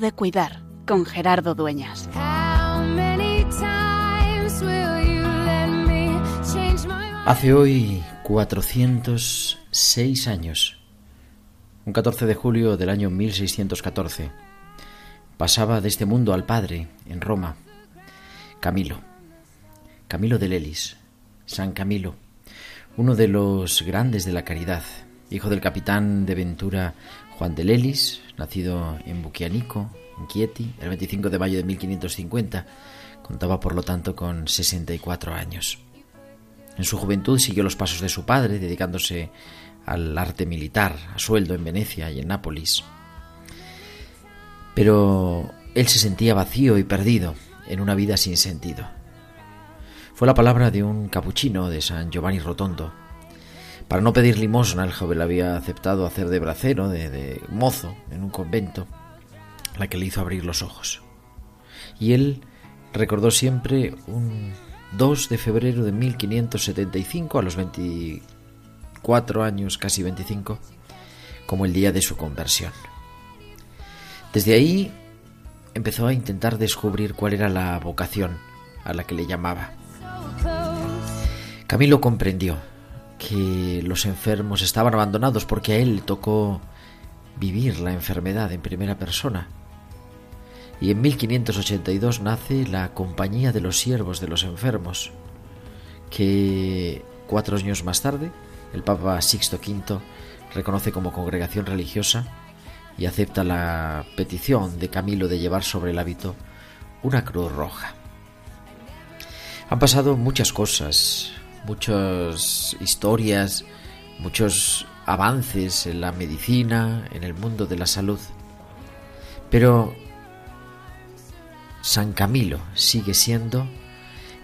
de cuidar con Gerardo Dueñas. Hace hoy 406 años, un 14 de julio del año 1614, pasaba de este mundo al Padre en Roma, Camilo, Camilo de Lelis, San Camilo, uno de los grandes de la caridad, hijo del capitán de Ventura Juan de Lelis, nacido en Buquianico, en Chieti, el 25 de mayo de 1550, contaba por lo tanto con 64 años. En su juventud siguió los pasos de su padre, dedicándose al arte militar, a sueldo en Venecia y en Nápoles. Pero él se sentía vacío y perdido en una vida sin sentido. Fue la palabra de un capuchino de San Giovanni Rotondo. Para no pedir limosna, el joven había aceptado hacer de bracero, de, de mozo, en un convento, la que le hizo abrir los ojos. Y él recordó siempre un 2 de febrero de 1575, a los 24 años, casi 25, como el día de su conversión. Desde ahí empezó a intentar descubrir cuál era la vocación a la que le llamaba. Camilo comprendió que los enfermos estaban abandonados porque a él tocó vivir la enfermedad en primera persona. Y en 1582 nace la Compañía de los Siervos de los Enfermos, que cuatro años más tarde el Papa Sixto V reconoce como congregación religiosa y acepta la petición de Camilo de llevar sobre el hábito una cruz roja. Han pasado muchas cosas, muchas historias, muchos avances en la medicina, en el mundo de la salud, pero San Camilo sigue siendo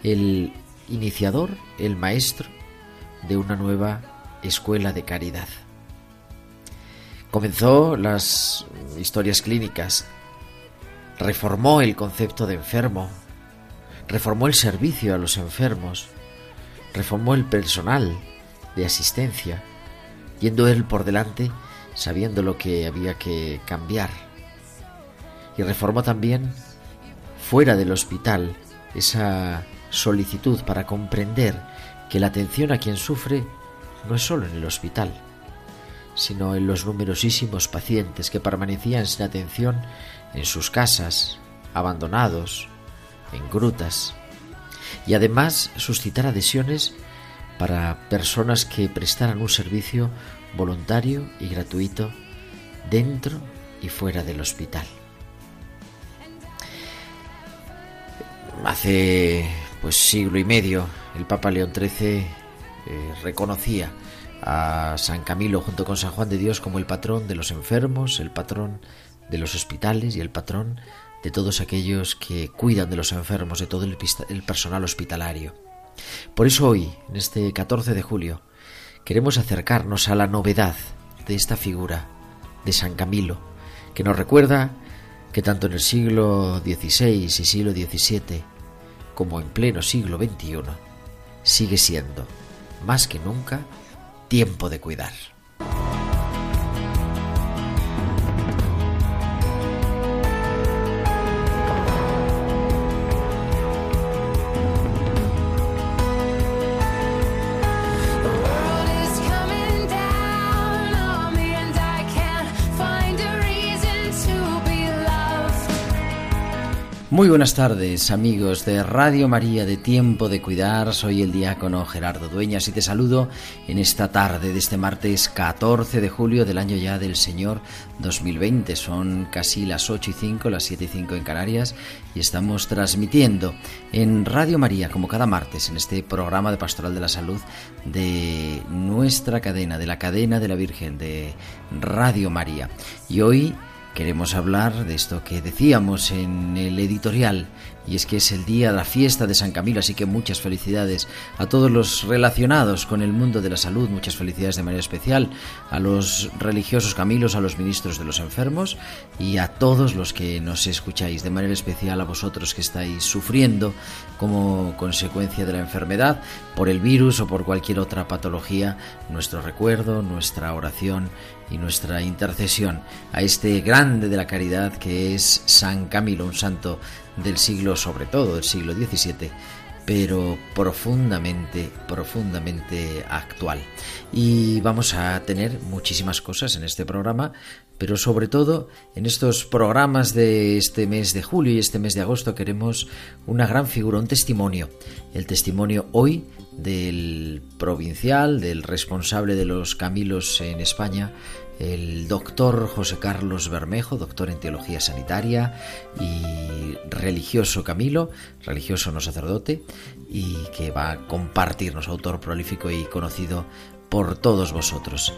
el iniciador, el maestro de una nueva escuela de caridad. Comenzó las historias clínicas, reformó el concepto de enfermo, reformó el servicio a los enfermos, reformó el personal de asistencia, yendo él por delante sabiendo lo que había que cambiar. Y reformó también fuera del hospital esa solicitud para comprender que la atención a quien sufre no es solo en el hospital, sino en los numerosísimos pacientes que permanecían sin atención en sus casas, abandonados, en grutas, y además suscitar adhesiones para personas que prestaran un servicio voluntario y gratuito dentro y fuera del hospital. Hace pues siglo y medio el Papa León XIII eh, reconocía a San Camilo junto con San Juan de Dios como el patrón de los enfermos, el patrón de los hospitales y el patrón de todos aquellos que cuidan de los enfermos, de todo el, el personal hospitalario. Por eso hoy, en este 14 de julio, queremos acercarnos a la novedad de esta figura de San Camilo, que nos recuerda que tanto en el siglo XVI y siglo XVII como en pleno siglo XXI sigue siendo, más que nunca, tiempo de cuidar. Muy buenas tardes amigos de Radio María de Tiempo de Cuidar, soy el diácono Gerardo Dueñas y te saludo en esta tarde de este martes 14 de julio del año ya del Señor 2020. Son casi las 8 y 5, las 7 y 5 en Canarias y estamos transmitiendo en Radio María como cada martes en este programa de Pastoral de la Salud de nuestra cadena, de la cadena de la Virgen de Radio María. Y hoy queremos hablar de esto que decíamos en el editorial, y es que es el día de la fiesta de San Camilo, así que muchas felicidades a todos los relacionados con el mundo de la salud, muchas felicidades de manera especial a los religiosos Camilos, a los ministros de los enfermos y a todos los que nos escucháis, de manera especial a vosotros que estáis sufriendo como consecuencia de la enfermedad por el virus o por cualquier otra patología, nuestro recuerdo, nuestra oración y nuestra intercesión a este grande de la caridad que es San Camilo, un santo del siglo, sobre todo del siglo XVII, pero profundamente, profundamente actual. Y vamos a tener muchísimas cosas en este programa, pero sobre todo en estos programas de este mes de julio y este mes de agosto queremos una gran figura, un testimonio. El testimonio hoy del provincial, del responsable de los Camilos en España, el doctor José Carlos Bermejo, doctor en teología sanitaria y religioso Camilo, religioso no sacerdote, y que va a compartirnos, autor prolífico y conocido por todos vosotros.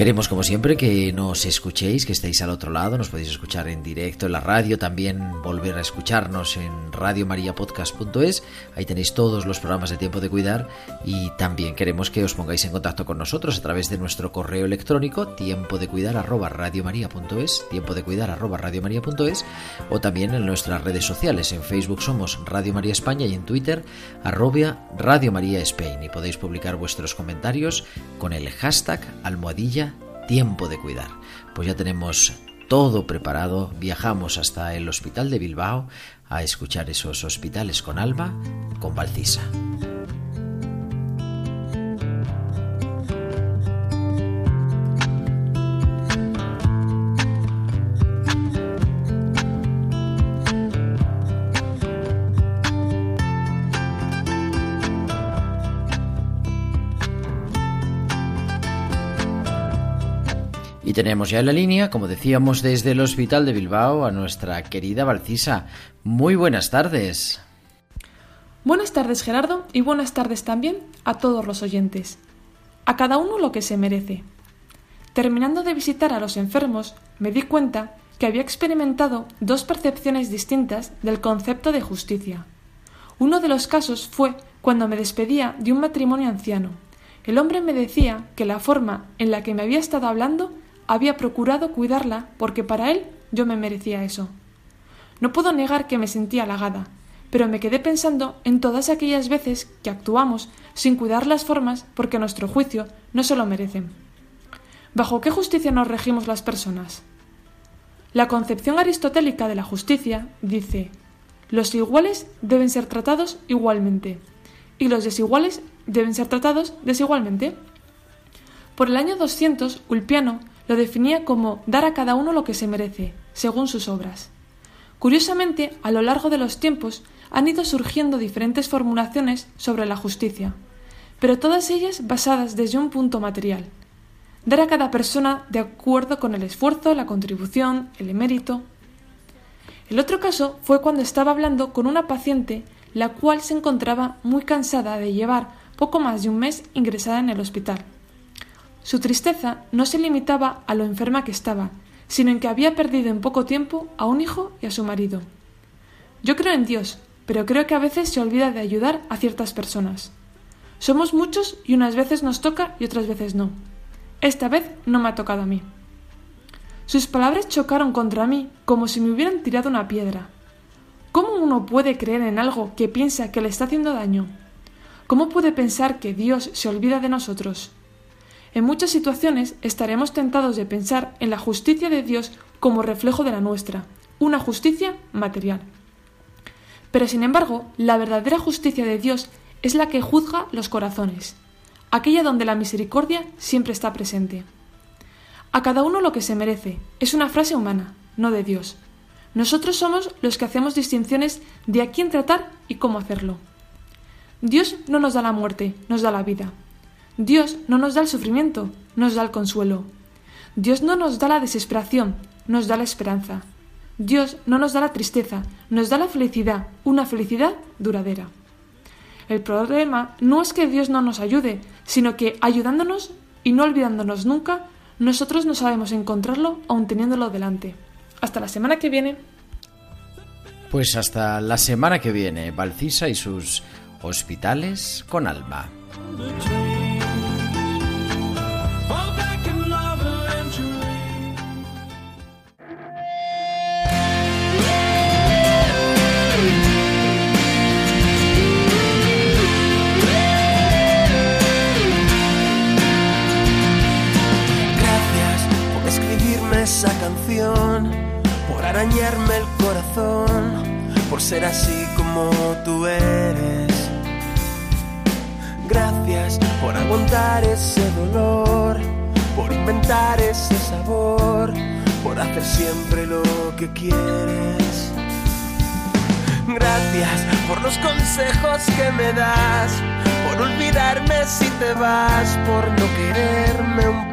Queremos, como siempre, que nos escuchéis, que estéis al otro lado, nos podéis escuchar en directo en la radio, también volver a escucharnos en radiomariapodcast.es, ahí tenéis todos los programas de Tiempo de Cuidar y también queremos que os pongáis en contacto con nosotros a través de nuestro correo electrónico tiempo de cuidar arroba radiomaria.es, tiempo de cuidar arroba radiomaria.es o también en nuestras redes sociales, en Facebook somos Radio María España y en Twitter arroba Radio María Spain. Y podéis publicar vuestros comentarios con el hashtag almohadilla tiempo de cuidar. Pues ya tenemos todo preparado, viajamos hasta el Hospital de Bilbao a escuchar esos hospitales con Alba, con Valcisa. Tenemos ya en la línea, como decíamos, desde el Hospital de Bilbao a nuestra querida Valcisa. Muy buenas tardes. Buenas tardes Gerardo y buenas tardes también a todos los oyentes. A cada uno lo que se merece. Terminando de visitar a los enfermos, me di cuenta que había experimentado dos percepciones distintas del concepto de justicia. Uno de los casos fue cuando me despedía de un matrimonio anciano. El hombre me decía que la forma en la que me había estado hablando había procurado cuidarla porque para él yo me merecía eso. No puedo negar que me sentí halagada, pero me quedé pensando en todas aquellas veces que actuamos sin cuidar las formas porque a nuestro juicio no se lo merecen. ¿Bajo qué justicia nos regimos las personas? La concepción aristotélica de la justicia dice los iguales deben ser tratados igualmente y los desiguales deben ser tratados desigualmente. Por el año 200, Ulpiano lo definía como dar a cada uno lo que se merece, según sus obras. Curiosamente, a lo largo de los tiempos han ido surgiendo diferentes formulaciones sobre la justicia, pero todas ellas basadas desde un punto material. Dar a cada persona de acuerdo con el esfuerzo, la contribución, el mérito. El otro caso fue cuando estaba hablando con una paciente la cual se encontraba muy cansada de llevar poco más de un mes ingresada en el hospital. Su tristeza no se limitaba a lo enferma que estaba, sino en que había perdido en poco tiempo a un hijo y a su marido. Yo creo en Dios, pero creo que a veces se olvida de ayudar a ciertas personas. Somos muchos y unas veces nos toca y otras veces no. Esta vez no me ha tocado a mí. Sus palabras chocaron contra mí como si me hubieran tirado una piedra. ¿Cómo uno puede creer en algo que piensa que le está haciendo daño? ¿Cómo puede pensar que Dios se olvida de nosotros? En muchas situaciones estaremos tentados de pensar en la justicia de Dios como reflejo de la nuestra, una justicia material. Pero sin embargo, la verdadera justicia de Dios es la que juzga los corazones, aquella donde la misericordia siempre está presente. A cada uno lo que se merece es una frase humana, no de Dios. Nosotros somos los que hacemos distinciones de a quién tratar y cómo hacerlo. Dios no nos da la muerte, nos da la vida. Dios no nos da el sufrimiento, nos da el consuelo. Dios no nos da la desesperación, nos da la esperanza. Dios no nos da la tristeza, nos da la felicidad, una felicidad duradera. El problema no es que Dios no nos ayude, sino que ayudándonos y no olvidándonos nunca, nosotros no sabemos encontrarlo aun teniéndolo delante. Hasta la semana que viene. Pues hasta la semana que viene, Valcisa y sus hospitales con alma. Esa canción, por arañarme el corazón, por ser así como tú eres. Gracias por aguantar ese dolor, por inventar ese sabor, por hacer siempre lo que quieres. Gracias por los consejos que me das, por olvidarme si te vas, por no quererme un poco.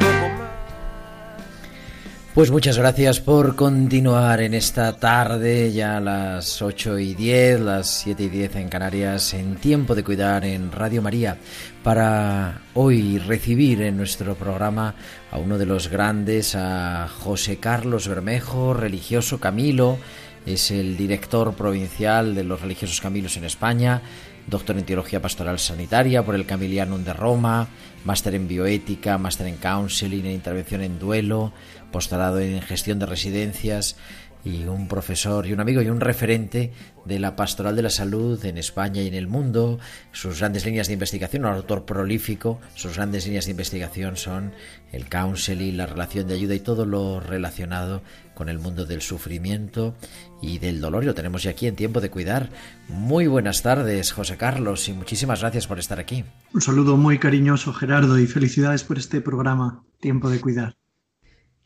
Pues muchas gracias por continuar en esta tarde, ya las 8 y 10, las 7 y 10 en Canarias, en Tiempo de Cuidar en Radio María, para hoy recibir en nuestro programa a uno de los grandes, a José Carlos Bermejo, religioso Camilo, es el director provincial de los religiosos Camilos en España, doctor en Teología Pastoral Sanitaria por el Camilianum de Roma, máster en Bioética, máster en Counseling, en Intervención en Duelo, en Gestión de Residencias y un profesor y un amigo y un referente de la pastoral de la salud en España y en el mundo. Sus grandes líneas de investigación, un autor prolífico, sus grandes líneas de investigación son el counseling, la relación de ayuda y todo lo relacionado con el mundo del sufrimiento y del dolor. Lo tenemos ya aquí en tiempo de cuidar. Muy buenas tardes, José Carlos, y muchísimas gracias por estar aquí. Un saludo muy cariñoso, Gerardo, y felicidades por este programa, Tiempo de Cuidar.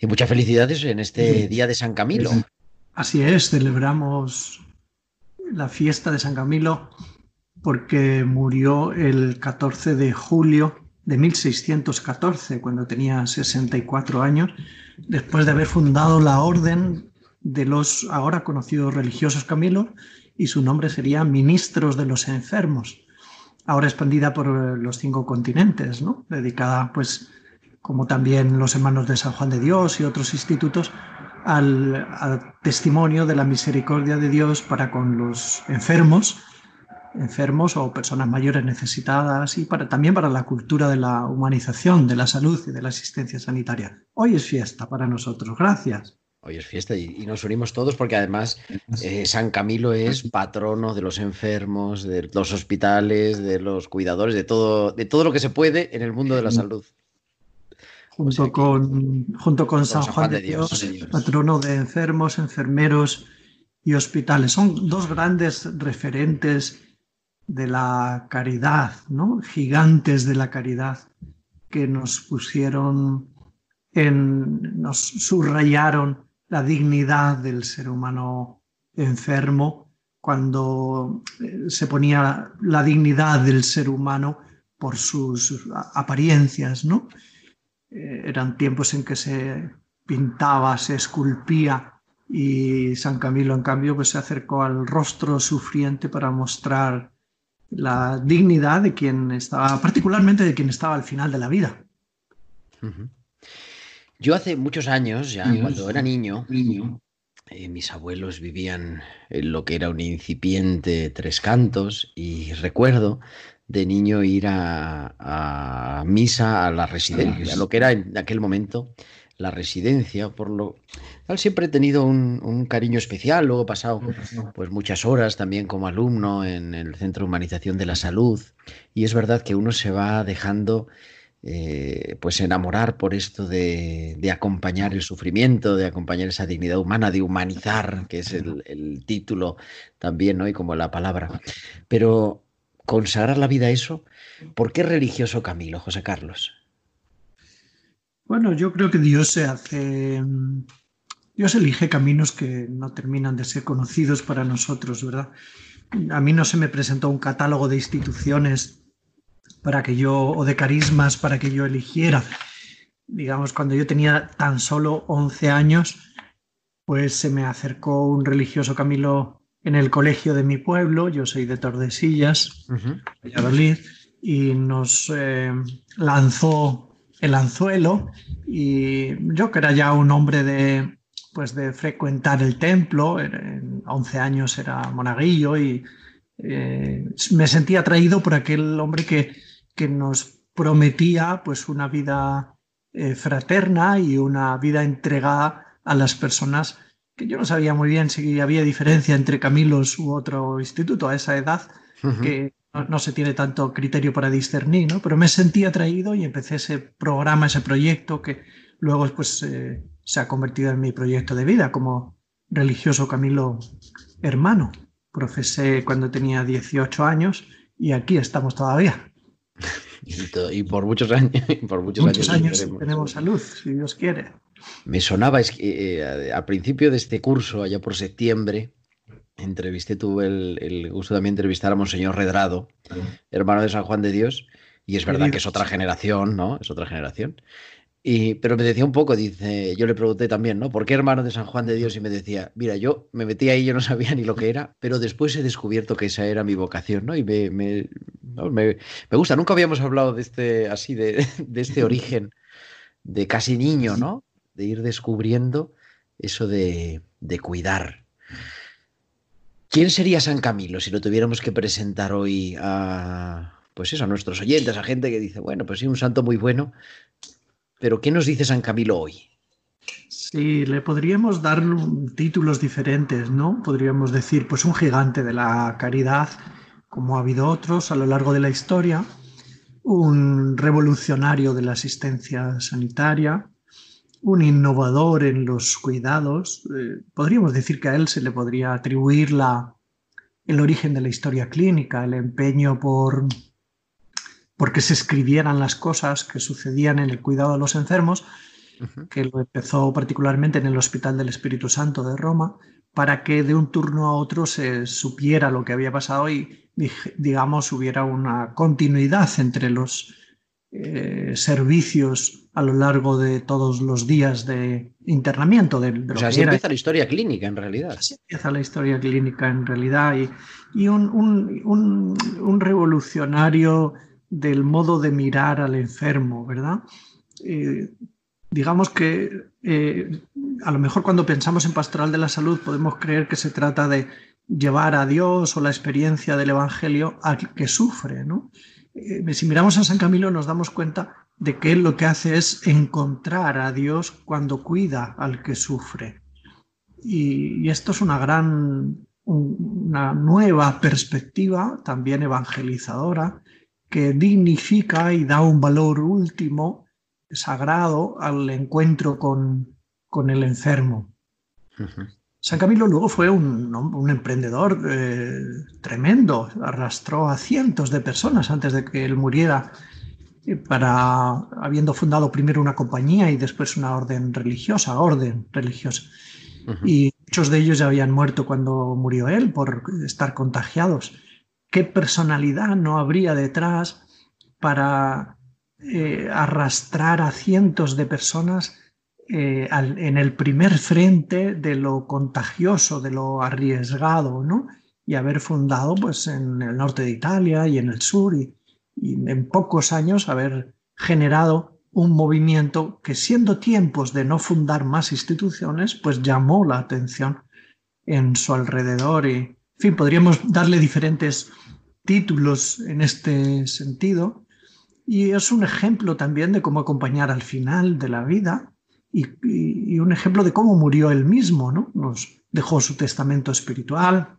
Y muchas felicidades en este día de San Camilo. Así es, celebramos la fiesta de San Camilo porque murió el 14 de julio de 1614, cuando tenía 64 años, después de haber fundado la orden de los ahora conocidos religiosos Camilos, y su nombre sería Ministros de los Enfermos, ahora expandida por los cinco continentes, ¿no? dedicada, pues, como también los hermanos de San Juan de Dios y otros institutos, al, al, testimonio de la misericordia de Dios para con los enfermos, enfermos o personas mayores necesitadas y para, también para la cultura de la humanización, de la salud y de la asistencia sanitaria. Hoy es fiesta para nosotros. Gracias. Hoy es fiesta y, y nos unimos todos porque además eh, San Camilo es patrono de los enfermos, de los hospitales, de los cuidadores, de todo, de todo lo que se puede en el mundo de la salud junto, con, junto con San, Juan, de Dios, Dios patrono de enfermos, enfermeros y hospitales. Son dos grandes referentes de la caridad, ¿no? gigantes de la caridad, que nos pusieron en, nos subrayaron la dignidad del ser humano enfermo cuando eh, se ponía la dignidad del ser humano por sus apariencias, ¿no? Eran tiempos en que se pintaba, se esculpía y San Camilo en cambio pues se acercó al rostro sufriente para mostrar la dignidad de quien estaba, particularmente de quien estaba al final de la vida. Uh -huh. Yo hace muchos años, ya Dios. cuando era niño, niño. Eh, mis abuelos vivían en lo que era un incipiente Tres Cantos y recuerdo de niño ir a, a misa a la residencia, lo que era en aquel momento la residencia, por lo cual siempre he tenido un, un, cariño especial, luego he pasado pues muchas horas también como alumno en el Centro de Humanización de la Salud y es verdad que uno se va dejando eh, pues enamorar por esto de, de, acompañar el sufrimiento, de acompañar esa dignidad humana, de humanizar, que es el, el título también, ¿no? Y como la palabra. Pero consagrar la vida a eso, ¿por qué religioso Camilo, José Carlos? Bueno, yo creo que Dios se hace. Dios elige caminos que no terminan de ser conocidos para nosotros, ¿verdad? A mí no se me presentó un catálogo de instituciones para que yo, o de carismas para que yo eligiera. Digamos, cuando yo tenía tan solo 11 años, pues se me acercó un religioso Camilo en el colegio de mi pueblo, yo soy de Tordesillas, uh -huh. Valladolid, y nos eh, lanzó el anzuelo y yo que era ya un hombre de pues de frecuentar el templo, en 11 años era monaguillo y eh, me sentía atraído por aquel hombre que, que nos prometía pues una vida eh, fraterna y una vida entregada a las personas que yo no sabía muy bien si había diferencia entre Camilos u otro instituto a esa edad, que no, se tiene tanto criterio para discernir, ¿no? Pero me sentí atraído y empecé ese programa, ese proyecto que luego pues, eh, se ha convertido en mi proyecto de vida como religioso Camilo hermano. Profesé cuando tenía 18 años y aquí estamos todavía. Y por muchos años. Por muchos, años, tenemos salud, si Dios quiere. Me sonaba, es que eh, al principio de este curso, allá por septiembre, entrevisté, tuve el, gusto también de entrevistar a Monseñor Redrado, hermano de San Juan de Dios, y es verdad que es otra generación, ¿no? Es otra generación. Y, pero me decía un poco, dice, yo le pregunté también, ¿no? ¿Por qué hermano de San Juan de Dios? Y me decía, mira, yo me metí ahí, yo no sabía ni lo que era, pero después he descubierto que esa era mi vocación, ¿no? Y me, me, me, gusta, nunca habíamos hablado de este, así, de, de, este origen de casi niño, ¿no? De ir descubriendo eso de, de cuidar. ¿Quién sería San Camilo si lo tuviéramos que presentar hoy a, pues eso, a nuestros oyentes, a gente que dice, bueno, pues sí, un santo muy bueno, pero ¿qué nos dice San Camilo hoy? Sí, le podríamos dar títulos diferentes, ¿no? Podríamos decir, pues un gigante de la caridad, como ha habido otros a lo largo de la historia, un revolucionario de la asistencia sanitaria, un innovador en los cuidados. Eh, podríamos decir que a él se le podría atribuir la, el origen de la historia clínica, el empeño por, por que se escribieran las cosas que sucedían en el cuidado de los enfermos, que lo empezó particularmente en el Hospital del Espíritu Santo de Roma, para que de un turno a otro se supiera lo que había pasado y, digamos, hubiera una continuidad entre los eh, servicios a lo largo de todos los días de internamiento. De, o sea, así empieza la historia clínica en realidad. Así empieza la historia clínica en realidad y, y un, un, un, revolucionario del modo de mirar al enfermo, ¿verdad? Eh, digamos que eh, a lo mejor cuando pensamos en pastoral de la salud podemos creer que se trata de llevar a Dios o la experiencia del Evangelio al que sufre, ¿no? Eh, si miramos a San Camilo nos damos cuenta de que él lo que hace es encontrar a Dios cuando cuida al que sufre. Y, esto es una gran, una nueva perspectiva, también evangelizadora, que dignifica y da un valor último, sagrado, al encuentro con, con el enfermo. San Camilo luego fue un, emprendedor eh, tremendo, arrastró a cientos de personas antes de que él muriera, eh, para, habiendo fundado primero una compañía y después una orden religiosa, orden religiosa. Y muchos de ellos ya habían muerto cuando murió él por estar contagiados. ¿Qué personalidad no habría detrás para eh, arrastrar a cientos de personas eh, en el primer frente de lo contagioso, de lo arriesgado, ¿no? Y haber fundado pues, en el norte de Italia y en el sur, y, en pocos años haber generado un movimiento que siendo tiempos de no fundar más instituciones, pues llamó la atención en su alrededor. Y, en fin, podríamos darle diferentes títulos en este sentido. Y es un ejemplo también de cómo acompañar al final de la vida y, un ejemplo de cómo murió él mismo, ¿no? Nos dejó su testamento espiritual,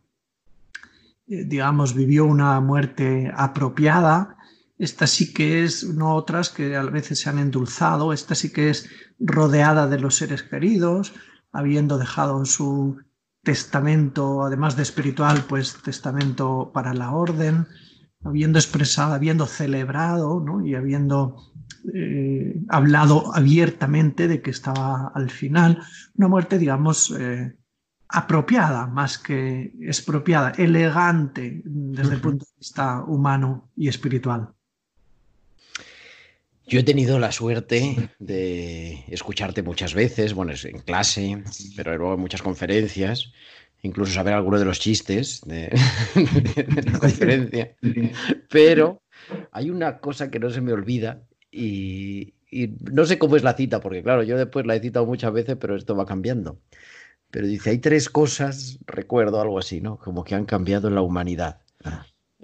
eh, digamos, vivió una muerte apropiada. Esta sí que es, no otras que a veces se han endulzado, esta sí que es rodeada de los seres queridos, habiendo dejado su testamento, además de espiritual, pues testamento para la orden, habiendo expresado, habiendo celebrado ¿no? y habiendo eh, hablado abiertamente de que estaba al final, una muerte, digamos, eh, apropiada más que expropiada, elegante desde el punto de vista humano y espiritual. Yo he tenido la suerte de escucharte muchas veces, bueno, en clase, pero luego en muchas conferencias, incluso saber algunos de los chistes de, de la conferencia. Pero hay una cosa que no se me olvida y, y no sé cómo es la cita, porque claro, yo después la he citado muchas veces, pero esto va cambiando. Pero dice, hay tres cosas, recuerdo algo así, ¿no? Como que han cambiado en la humanidad.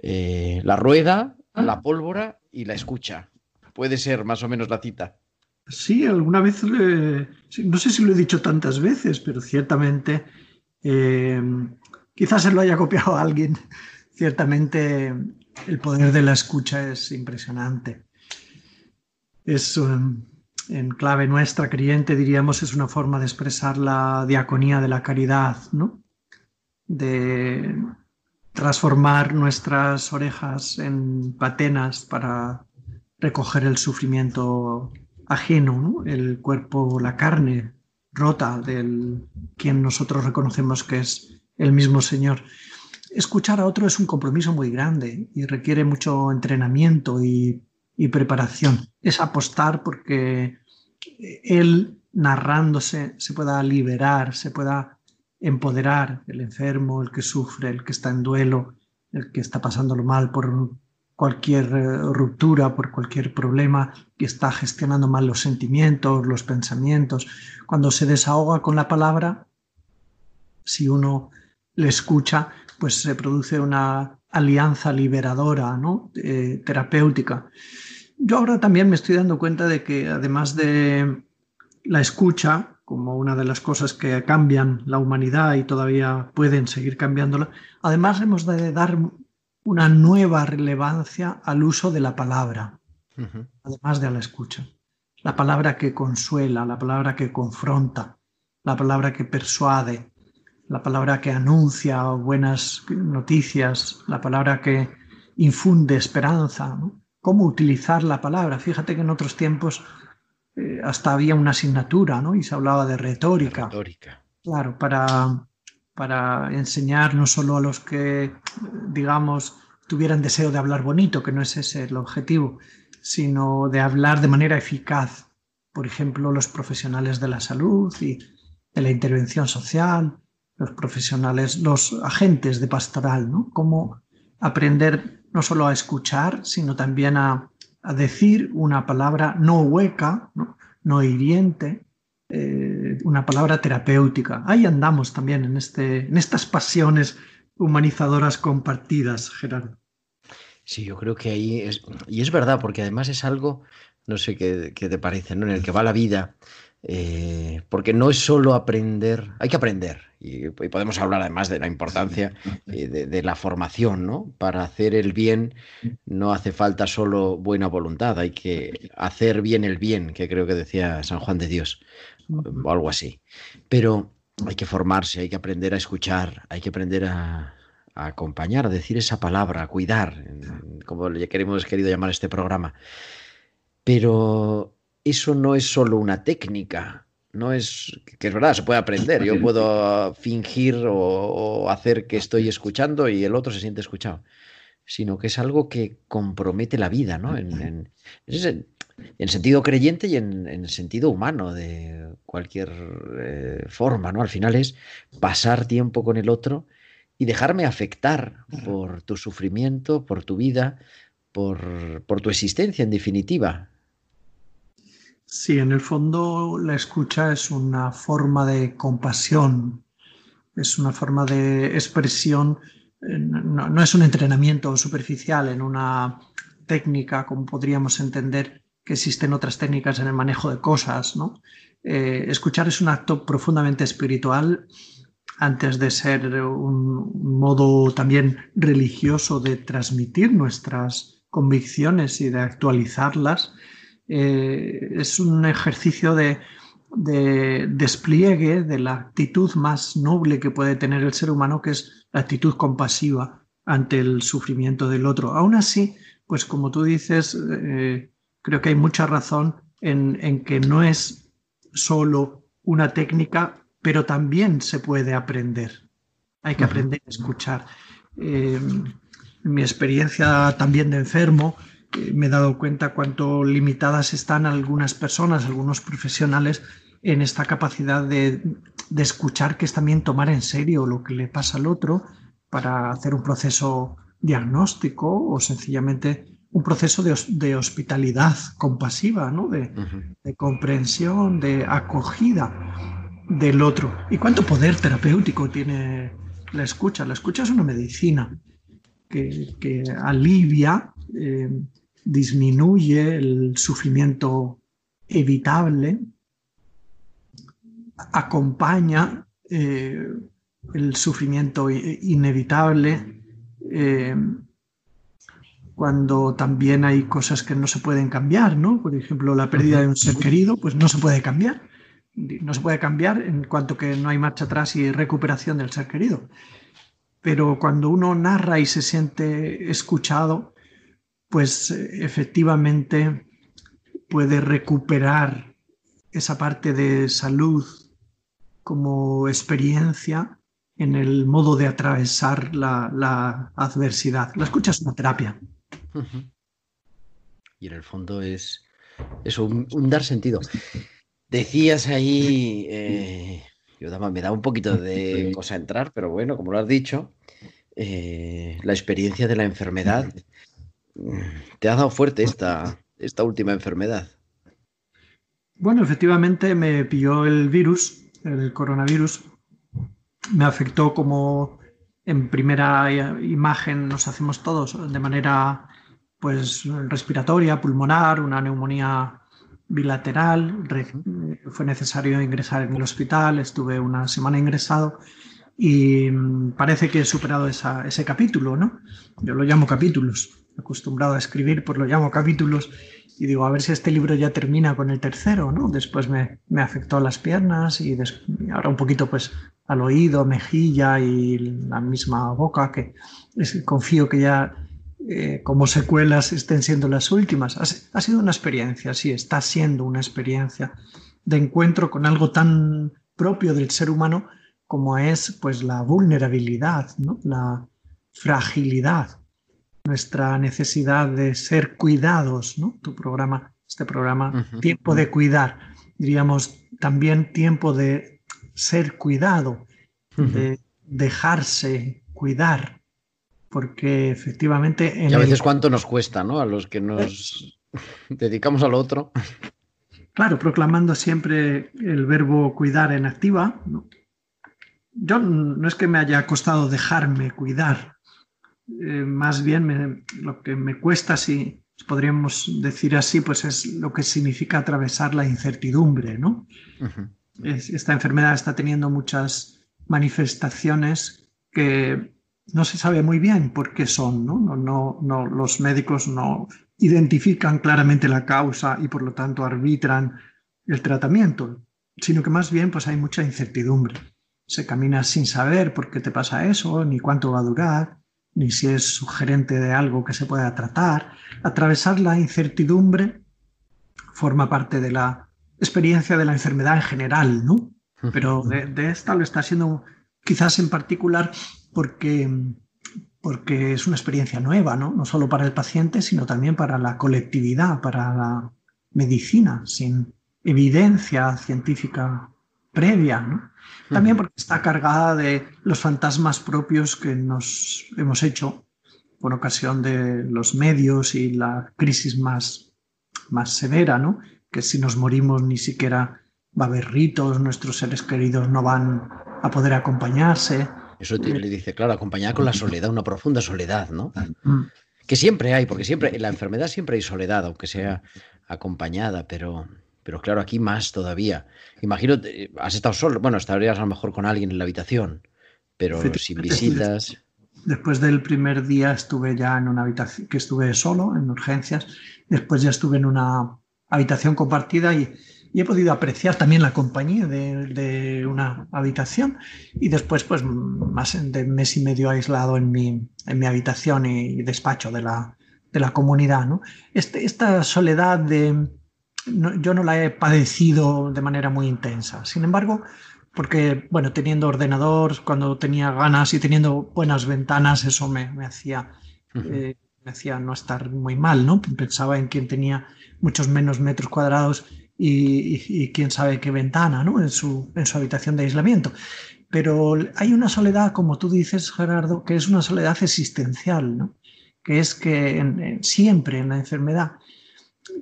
Eh, la rueda, la pólvora y la escucha. Puede ser más o menos la cita. Sí, alguna vez, no sé si lo he dicho tantas veces, pero ciertamente, eh, quizás se lo haya copiado a alguien, ciertamente el poder de la escucha es impresionante. Es en clave nuestra creyente, diríamos, es una forma de expresar la diaconía de la caridad, ¿no? De transformar nuestras orejas en patenas para recoger el sufrimiento ajeno, el cuerpo, la carne rota del quien nosotros reconocemos que es el mismo Señor. Escuchar a otro es un compromiso muy grande y requiere mucho entrenamiento y, y preparación. Es apostar porque él narrándose se pueda liberar, se pueda empoderar el enfermo, el que sufre, el que está en duelo, el que está pasándolo mal por cualquier eh, ruptura, por cualquier problema, que está gestionando mal los sentimientos, los pensamientos. Cuando se desahoga con la palabra, si uno le escucha, pues se produce una alianza liberadora, ¿no? Eh, terapéutica. Yo ahora también me estoy dando cuenta de que además de la escucha, como una de las cosas que cambian la humanidad y todavía pueden seguir cambiándola, además hemos de dar una nueva relevancia al uso de la palabra, además de a la escucha. La palabra que consuela, la palabra que confronta, la palabra que persuade, la palabra que anuncia buenas noticias, la palabra que infunde esperanza. ¿Cómo utilizar la palabra? Fíjate que en otros tiempos eh, hasta había una asignatura, ¿no? Y se hablaba de retórica. retórica. Claro, para para enseñar no solo a los que, digamos, tuvieran deseo de hablar bonito, que no es ese el objetivo, sino de hablar de manera eficaz. Por ejemplo, los profesionales de la salud y de la intervención social, los profesionales, los agentes de pastoral, ¿no? Cómo aprender no solo a escuchar, sino también a, decir una palabra no hueca, no, hiriente, eh, una palabra terapéutica. Ahí andamos también en, este, en estas pasiones humanizadoras compartidas, Gerardo. Sí, yo creo que ahí es, y es verdad, porque además es algo, no sé qué, te parece, ¿no? en el que va la vida, eh, porque no es solo aprender, hay que aprender, y, podemos hablar además de la importancia eh, de, de, la formación, ¿no? Para hacer el bien no hace falta solo buena voluntad, hay que hacer bien el bien, que creo que decía San Juan de Dios o algo así. Pero hay que formarse, hay que aprender a escuchar, hay que aprender a, acompañar, a decir esa palabra, a cuidar, como le queremos querido llamar este programa. Pero eso no es solo una técnica, no es que es verdad, se puede aprender. Yo puedo fingir o, hacer que estoy escuchando y el otro se siente escuchado, sino que es algo que compromete la vida, ¿no? En, en sentido creyente y en, sentido humano, de cualquier eh, forma, ¿no? Al final es pasar tiempo con el otro y dejarme afectar por tu sufrimiento, por tu vida, por, por tu existencia, en definitiva. Sí, en el fondo la escucha es una forma de compasión, es una forma de expresión, eh, no, es un entrenamiento superficial en una técnica, como podríamos entender, que existen otras técnicas en el manejo de cosas, ¿no? Eh, escuchar es un acto profundamente espiritual antes de ser un modo también religioso de transmitir nuestras convicciones y de actualizarlas. Eh, es un ejercicio de, de despliegue de la actitud más noble que puede tener el ser humano, que es la actitud compasiva ante el sufrimiento del otro. Aún así, pues como tú dices, eh, creo que hay mucha razón en, que no es solo una técnica, pero también se puede aprender. Hay que aprender a escuchar. en mi experiencia también de enfermo, eh, me he dado cuenta cuánto limitadas están algunas personas, algunos profesionales, en esta capacidad de, de, escuchar, que es también tomar en serio lo que le pasa al otro para hacer un proceso diagnóstico o sencillamente un proceso de, hospitalidad compasiva, ¿no? de, de, comprensión, de acogida del otro. ¿Y cuánto poder terapéutico tiene la escucha? La escucha es una medicina que, alivia, eh, disminuye el sufrimiento evitable, acompaña eh, el sufrimiento inevitable, eh, cuando también hay cosas que no se pueden cambiar, ¿no? Por ejemplo, la pérdida de un ser querido, pues no se puede cambiar. No se puede cambiar en cuanto que no hay marcha atrás y recuperación del ser querido. Pero cuando uno narra y se siente escuchado, pues efectivamente puede recuperar esa parte de salud como experiencia en el modo de atravesar la, adversidad. La escucha es una terapia. Y en el fondo es eso, un, dar sentido. Decías ahí, eh, me da un poquito de cosa entrar, pero bueno, como lo has dicho, eh, la experiencia de la enfermedad te ha dado fuerte esta, esta última enfermedad. Bueno, efectivamente me pilló el virus, el coronavirus, me afectó como en primera imagen nos hacemos todos de manera pues respiratoria, pulmonar, una neumonía bilateral, fue necesario ingresar en el hospital, estuve una semana ingresado y mm, parece que he superado ese capítulo, ¿no? Yo lo llamo capítulos, acostumbrado a escribir, pues lo llamo capítulos y digo, a ver si este libro ya termina con el tercero, ¿no? Después me, me afectó a las piernas y, ahora un poquito pues al oído, mejilla y la misma boca, que confío que ya eh, como secuelas estén siendo las últimas. Ha, sido una experiencia, sí, está siendo una experiencia de encuentro con algo tan propio del ser humano como es pues la vulnerabilidad, ¿no? la fragilidad, nuestra necesidad de ser cuidados, ¿no? Tu programa, este programa, tiempo de cuidar, diríamos también tiempo de ser cuidado, de dejarse cuidar, porque efectivamente... y a veces cuánto nos cuesta, ¿no? A los que nos dedicamos al otro. Claro, proclamando siempre el verbo cuidar en activa. Yo no es que me haya costado dejarme cuidar, eh, más bien lo que me cuesta, si podríamos decir así, pues es lo que significa atravesar la incertidumbre, ¿no? esta enfermedad está teniendo muchas manifestaciones que no se sabe muy bien por qué son, ¿no? No, no, los médicos no identifican claramente la causa y por lo tanto arbitran el tratamiento, sino que más bien pues hay mucha incertidumbre. Se camina sin saber por qué te pasa eso, ni cuánto va a durar, ni si es sugerente de algo que se pueda tratar. Atravesar la incertidumbre forma parte de la experiencia de la enfermedad en general, ¿no? Pero de, esta lo está siendo quizás en particular porque, porque es una experiencia nueva, ¿no? No solo para el paciente, sino también para la colectividad, para la medicina, sin evidencia científica previa, ¿no? También porque está cargada de los fantasmas propios que nos hemos hecho por ocasión de los medios y la crisis más, más severa, ¿no? Que si nos morimos ni siquiera va a haber ritos, nuestros seres queridos no van a poder acompañarse. Eso le dice, claro, acompañar con la soledad, una profunda soledad, ¿no? Mm. Que siempre hay, porque siempre, en la enfermedad siempre hay soledad, aunque sea acompañada, pero, pero claro, aquí más todavía. Imagino, has estado solo, bueno, estarías a lo mejor con alguien en la habitación, pero sin visitas. Después del primer día estuve ya en una habitación, que estuve solo, en urgencias, después ya estuve en una habitación compartida y, he podido apreciar también la compañía de, una habitación y después pues más de mes y medio aislado en mi, en mi habitación y despacho de la, de la comunidad. ¿no? Este, esta soledad de, yo no la he padecido de manera muy intensa. Sin embargo, porque, bueno, teniendo ordenador, cuando tenía ganas y teniendo buenas ventanas, eso me, hacía, eh, me hacía no estar muy mal, ¿no? Pensaba en quien tenía muchos menos metros cuadrados y, quién sabe qué ventana, ¿no? En su, en su habitación de aislamiento. Pero hay una soledad, como tú dices, Gerardo, que es una soledad existencial, ¿no? que es que siempre en la enfermedad,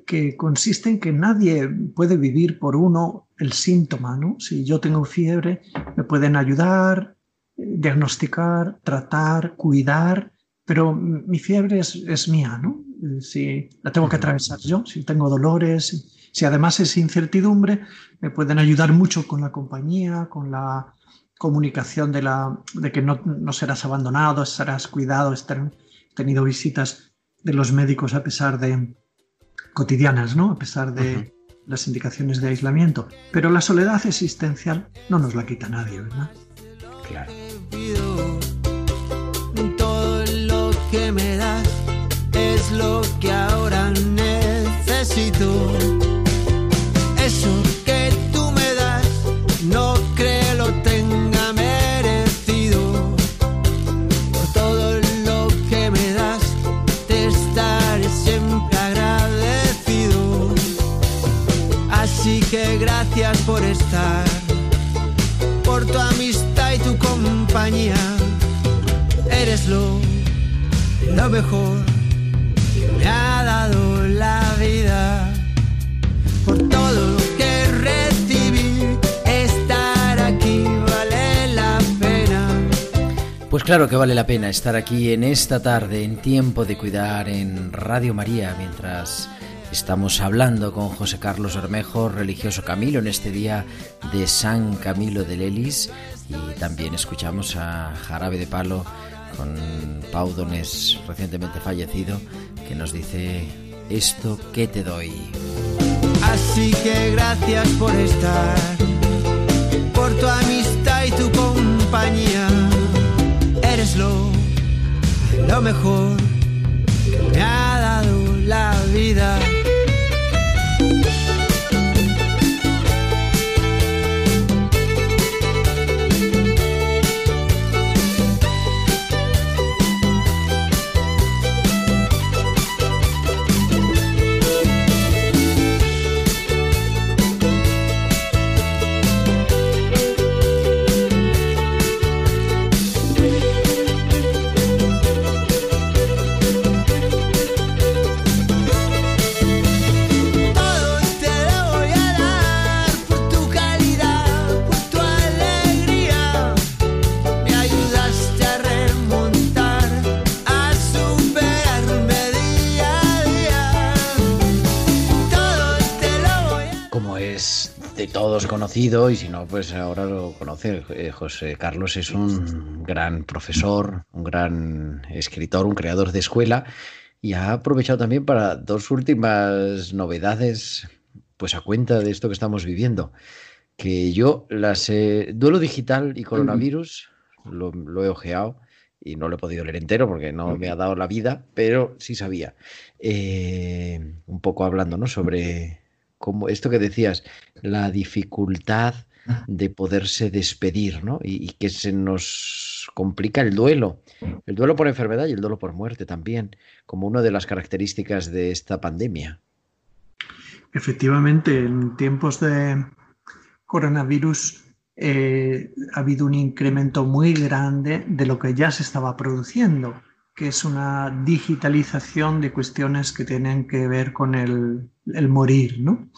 que consiste en que nadie puede vivir por uno el síntoma, ¿no? Si yo tengo fiebre, me pueden ayudar, eh, diagnosticar, tratar, cuidar, pero mi fiebre es, mía, ¿no? Eh, si la tengo que atravesar yo, si tengo dolores, si además es incertidumbre, me pueden ayudar mucho con la compañía, con la comunicación de, la, de que no, serás abandonado, serás cuidado, estar tenido visitas de los médicos a pesar de cotidianas, ¿no? A pesar de las indicaciones de aislamiento. Pero la soledad existencial no nos la quita nadie, ¿verdad? Claro. Todo lo que me das es lo que Lo, lo mejor que me ha dado la vida. Por todo lo que recibí, estar aquí vale la pena. Pues claro que vale la pena estar aquí en esta tarde, en tiempo de cuidar en Radio María, mientras Estamos hablando con José Carlos Bermejo, religioso Camilo, en este día de San Camilo de Lelis y también escuchamos a Jarabe de Palo con Pau Donés, recientemente fallecido, que nos dice esto que te doy. Así que gracias por estar, por tu amistad y tu compañía. Eres lo, lo mejor que me ha dado la vida. Conocido y si no, pues ahora lo conoce. Eh, José Carlos es un gran profesor, un gran escritor, un creador de escuela y ha aprovechado también para dos últimas novedades, pues a cuenta de esto que estamos viviendo. Que yo las duelo digital y coronavirus lo, he ojeado y no lo he podido leer entero porque no me ha dado la vida, pero sí sabía. Eh, un poco hablando ¿no? sobre como esto que decías, la dificultad de poderse despedir, ¿no? Y, que se nos complica el duelo, el duelo por enfermedad y el duelo por muerte también, como una de las características de esta pandemia. Efectivamente, en tiempos de coronavirus eh, ha habido un incremento muy grande de lo que ya se estaba produciendo que es una digitalización de cuestiones que tienen que ver con el, morir, ¿no?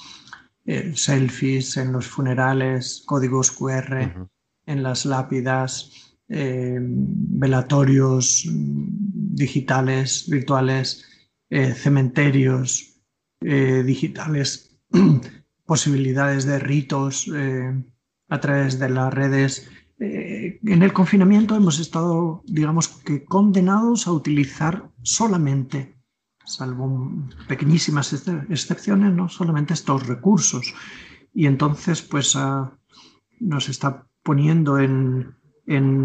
Eh, selfies en los funerales, códigos QR en las lápidas, eh, velatorios digitales, virtuales, eh, cementerios digitales, posibilidades de ritos a través de las redes eh, en el confinamiento hemos estado, digamos que, condenados a utilizar solamente, salvo pequeñísimas excepciones, ¿no? solamente estos recursos. Y entonces, pues, ah, nos está poniendo en,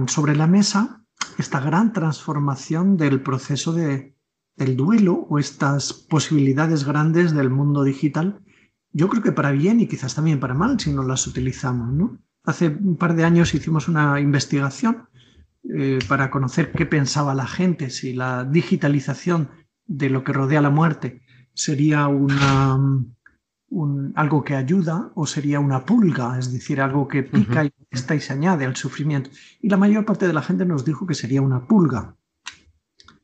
sobre la mesa esta gran transformación del proceso de, del duelo o estas posibilidades grandes del mundo digital. Yo creo que para bien y quizás también para mal si no las utilizamos, ¿no? Hace un par de años hicimos una investigación eh, para conocer qué pensaba la gente, si la digitalización de lo que rodea la muerte sería una, algo que ayuda o sería una pulga, es decir, algo que pica y y se añade al sufrimiento. Y la mayor parte de la gente nos dijo que sería una pulga.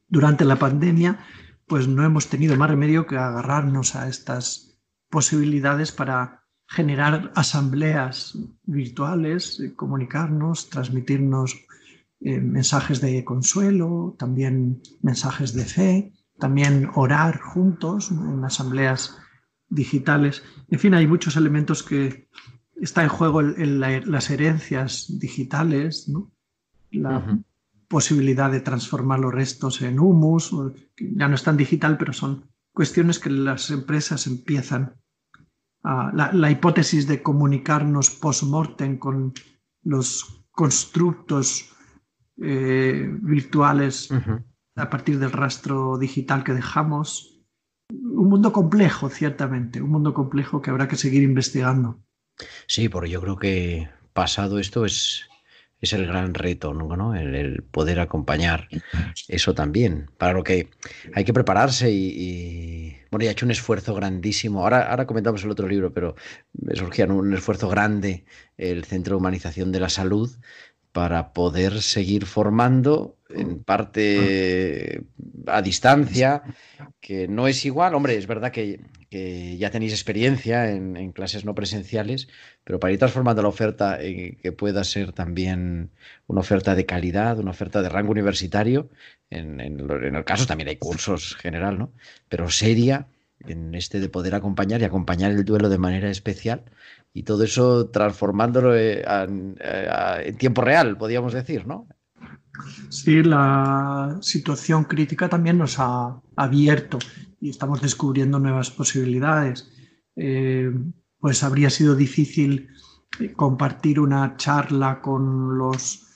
durante la pandemia, pues no hemos tenido más remedio que agarrarnos a estas posibilidades para generar asambleas virtuales, eh, comunicarnos, transmitirnos eh, mensajes de consuelo, también mensajes de fe, también orar juntos en asambleas digitales. En fin, hay muchos elementos que está en juego en, las herencias digitales, ¿no? la posibilidad de transformar los restos en humus, ya no es tan digital, pero son cuestiones que las empresas empiezan la, hipótesis de comunicarnos post-mortem con los constructos eh, virtuales a partir del rastro digital que dejamos. Un mundo complejo, ciertamente, un mundo complejo que habrá que seguir investigando. Sí, porque yo creo que pasado esto es es el gran reto, ¿no? El, poder acompañar eso también, para lo que hay que prepararse y, bueno, ya ha hecho un esfuerzo grandísimo. Ahora, ahora comentamos el otro libro, pero me surgía un esfuerzo grande el Centro de Humanización de la Salud para poder seguir formando en parte a distancia, que no es igual. Hombre, es verdad que, ya tenéis experiencia en, clases no presenciales, pero para ir transformando la oferta en que pueda ser también una oferta de calidad, una oferta de rango universitario, en, en, en el caso también hay cursos general, ¿no? Pero seria en este de poder acompañar y acompañar el duelo de manera especial y todo eso transformándolo eh, eh, en, tiempo real, podríamos decir, ¿no? Sí, la situación crítica también nos ha abierto y estamos descubriendo nuevas posibilidades. Eh, pues habría sido difícil compartir una charla con los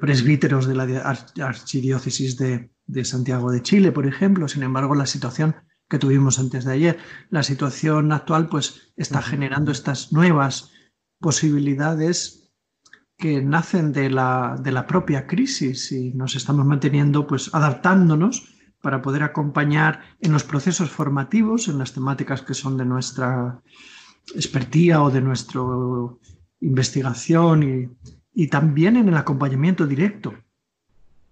presbíteros de la Archidiócesis de, de Santiago de Chile, por ejemplo. Sin embargo, la situación que tuvimos antes de ayer. La situación actual pues está generando estas nuevas posibilidades que nacen de la, de la propia crisis y nos estamos manteniendo pues adaptándonos para poder acompañar en los procesos formativos, en las temáticas que son de nuestra expertía o de nuestra investigación y, y también en el acompañamiento directo.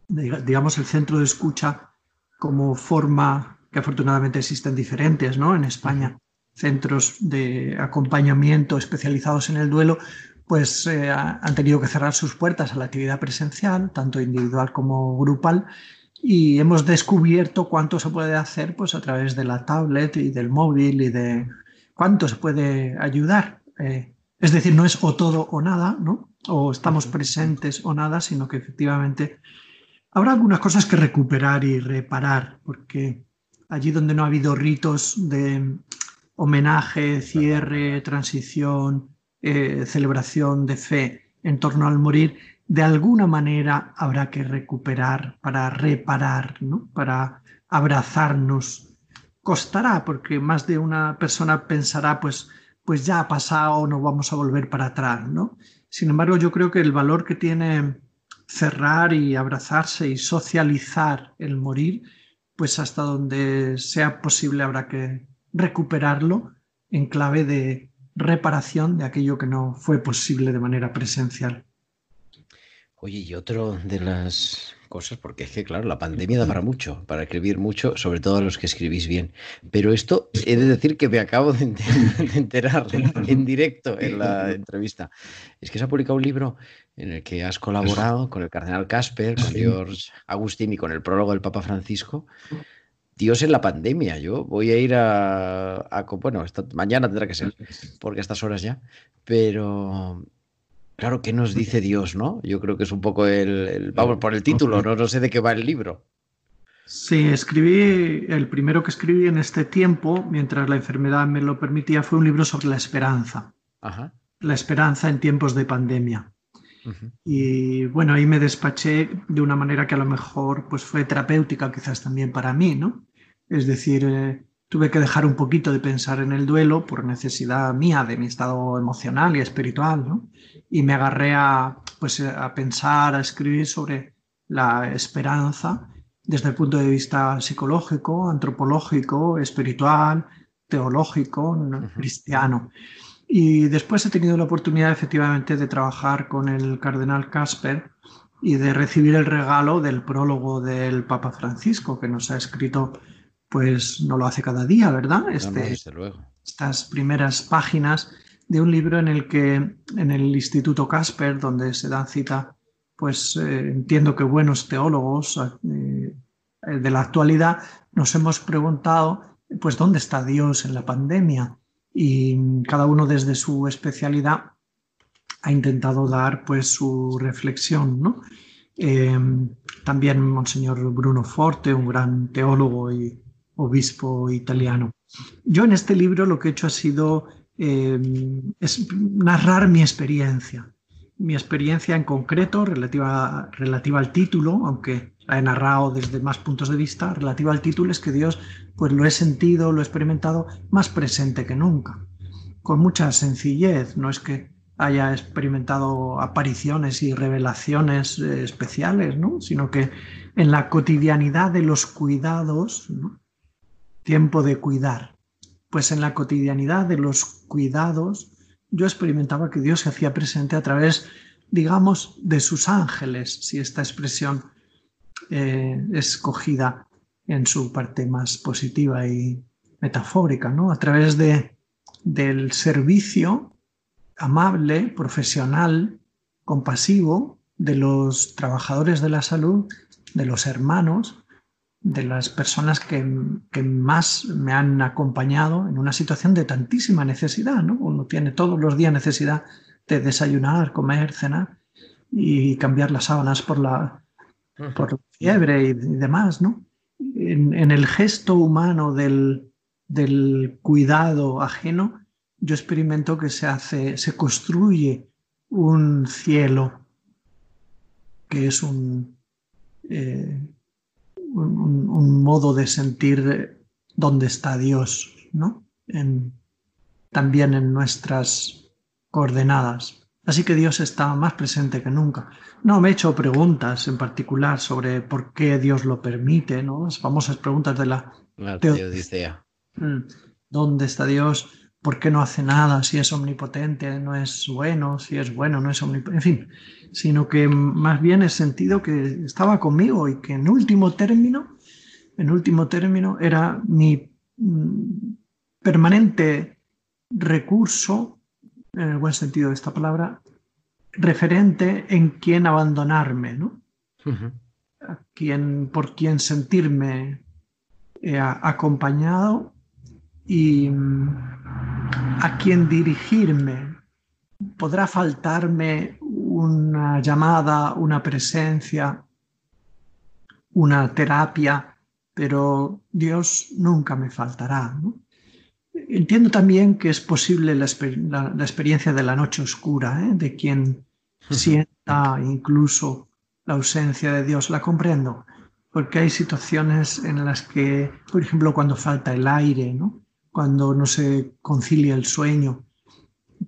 Digamos, el centro de escucha como forma que afortunadamente existen diferentes ¿no? en España, centros de acompañamiento especializados en el duelo, pues eh, han tenido que cerrar sus puertas a la actividad presencial, tanto individual como grupal, y hemos descubierto cuánto se puede hacer pues, a través de la tablet y del móvil y de cuánto se puede ayudar. Eh, es decir, no es o todo o nada, ¿no? o estamos presentes o nada, sino que efectivamente habrá algunas cosas que recuperar y reparar, porque allí donde no ha habido ritos de homenaje, cierre, transición, eh, celebración de fe en torno al morir, de alguna manera habrá que recuperar para reparar, para abrazarnos. Costará porque más de una persona pensará, pues, pues ya ha pasado, no vamos a volver para atrás. ¿no? Sin embargo, yo creo que el valor que tiene cerrar y abrazarse y socializar el morir pues hasta donde sea posible habrá que recuperarlo en clave de reparación de aquello que no fue posible de manera presencial. Oye, y otro de las cosas, porque es que, claro, la pandemia da para mucho, para escribir mucho, sobre todo a los que escribís bien. Pero esto he de decir que me acabo de enterar en directo en la entrevista. Es que se ha publicado un libro en el que has colaborado con el cardenal Casper, con George Agustín y con el prólogo del Papa Francisco. Dios en la pandemia. Yo voy a ir a. bueno, mañana tendrá que ser, porque a estas horas ya. Pero. Claro, ¿qué nos dice Dios, no? Yo creo que es un poco el. vamos, por el título, ¿no? no sé de qué va el libro. Sí, escribí. El primero que escribí en este tiempo, mientras la enfermedad me lo permitía, fue un libro sobre la esperanza. Ajá. La esperanza en tiempos de pandemia. Y bueno, ahí me despaché de una manera que a lo mejor pues fue terapéutica quizás también para mí, ¿no? Es decir, eh, tuve que dejar un poquito de pensar en el duelo por necesidad mía de mi estado emocional y espiritual, ¿no? Y me agarré a, pues, a pensar, a escribir sobre la esperanza desde el punto de vista psicológico, antropológico, espiritual, teológico, cristiano. Y después he tenido la oportunidad efectivamente de trabajar con el cardenal Casper y de recibir el regalo del prólogo del Papa Francisco, que nos ha escrito, pues no lo hace cada día, ¿verdad? Este, Estas primeras páginas de un libro en el que en el Instituto Casper, donde se dan cita, pues eh, entiendo que buenos teólogos eh, de la actualidad, nos hemos preguntado, pues, ¿dónde está Dios en la pandemia? Y cada uno desde su especialidad ha intentado dar pues su reflexión. ¿no? Eh, también Monseñor Bruno Forte, un gran teólogo y obispo italiano. Yo en este libro lo que he hecho ha sido eh, es narrar mi experiencia, mi experiencia en concreto relativa, relativa al título, aunque la he narrado desde más puntos de vista, relativa al título es que Dios pues lo he sentido, lo he experimentado más presente que nunca, con mucha sencillez, no es que haya experimentado apariciones y revelaciones eh, especiales, ¿no? sino que en la cotidianidad de los cuidados, tiempo de cuidar, pues en la cotidianidad de los cuidados yo experimentaba que Dios se hacía presente a través, digamos, de sus ángeles, si esta expresión eh, es cogida en su parte más positiva y metafórica, ¿no? A través de, del servicio amable, profesional, compasivo de los trabajadores de la salud, de los hermanos, de las personas que, más me han acompañado en una situación de tantísima necesidad. ¿no? Uno tiene todos los días necesidad de desayunar, comer, cenar y cambiar las sábanas por la, por fiebre y, demás. ¿no? En, el gesto humano del, del cuidado ajeno, yo experimento que se hace, se construye un cielo que es un, eh, un, modo de sentir dónde está Dios, ¿no? también en nuestras coordenadas. Así que Dios está más presente que nunca. No me he hecho preguntas en particular sobre por qué Dios lo permite, ¿no? Las famosas preguntas de la, la teodicea. Mm, ¿Dónde está Dios? ¿Por qué no hace nada? Si es omnipotente, no es bueno, si es bueno, no es omnipotente, en fin, sino que más bien he sentido que estaba conmigo y que en último término, en último término, era mi mm, permanente recurso, en el buen sentido de esta palabra, referente en quien abandonarme, ¿no? por quien sentirme eh, acompañado y mm, a quien dirigirme. Podrá faltarme una llamada, una presencia, una terapia, pero Dios nunca me faltará. Entiendo también que es posible la, experiencia de la noche oscura, ¿eh? de quien sienta incluso la ausencia de Dios, la comprendo, porque hay situaciones en las que, por ejemplo, cuando falta el aire, ¿no? Cuando no se concilia el sueño,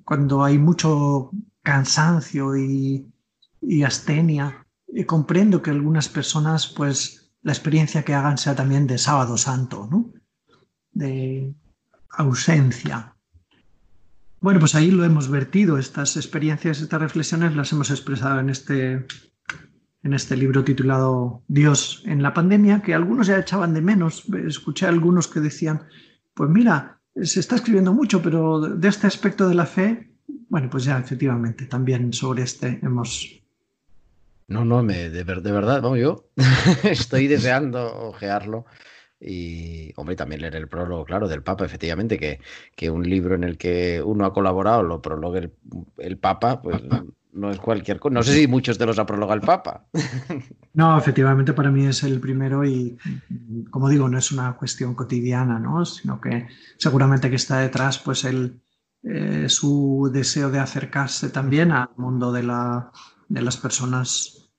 cuando hay mucho cansancio y, astenia. Y comprendo que algunas personas, pues, la experiencia que hagan sea también de sábado santo, ¿no? De ausencia. Bueno, pues ahí lo hemos vertido, estas experiencias, estas reflexiones las hemos expresado en este, en este libro titulado Dios en la pandemia, que algunos ya echaban de menos. Escuché a algunos que decían, pues mira, se está escribiendo mucho, pero de este aspecto de la fe, bueno, pues ya efectivamente, también sobre este hemos... No, no, me, de, de verdad, vamos, yo estoy deseando ojearlo. Y, hombre, también leer el prólogo, claro, del Papa, efectivamente, que, que un libro en el que uno ha colaborado lo prologue el, el Papa, pues no es cualquier cosa. No sé si muchos de los ha prologado el Papa. No, efectivamente para mí es el primero y, como digo, no es una cuestión cotidiana, ¿no? Sino que seguramente que está detrás, pues, el, eh, su deseo de acercarse también al mundo de, la, de las personas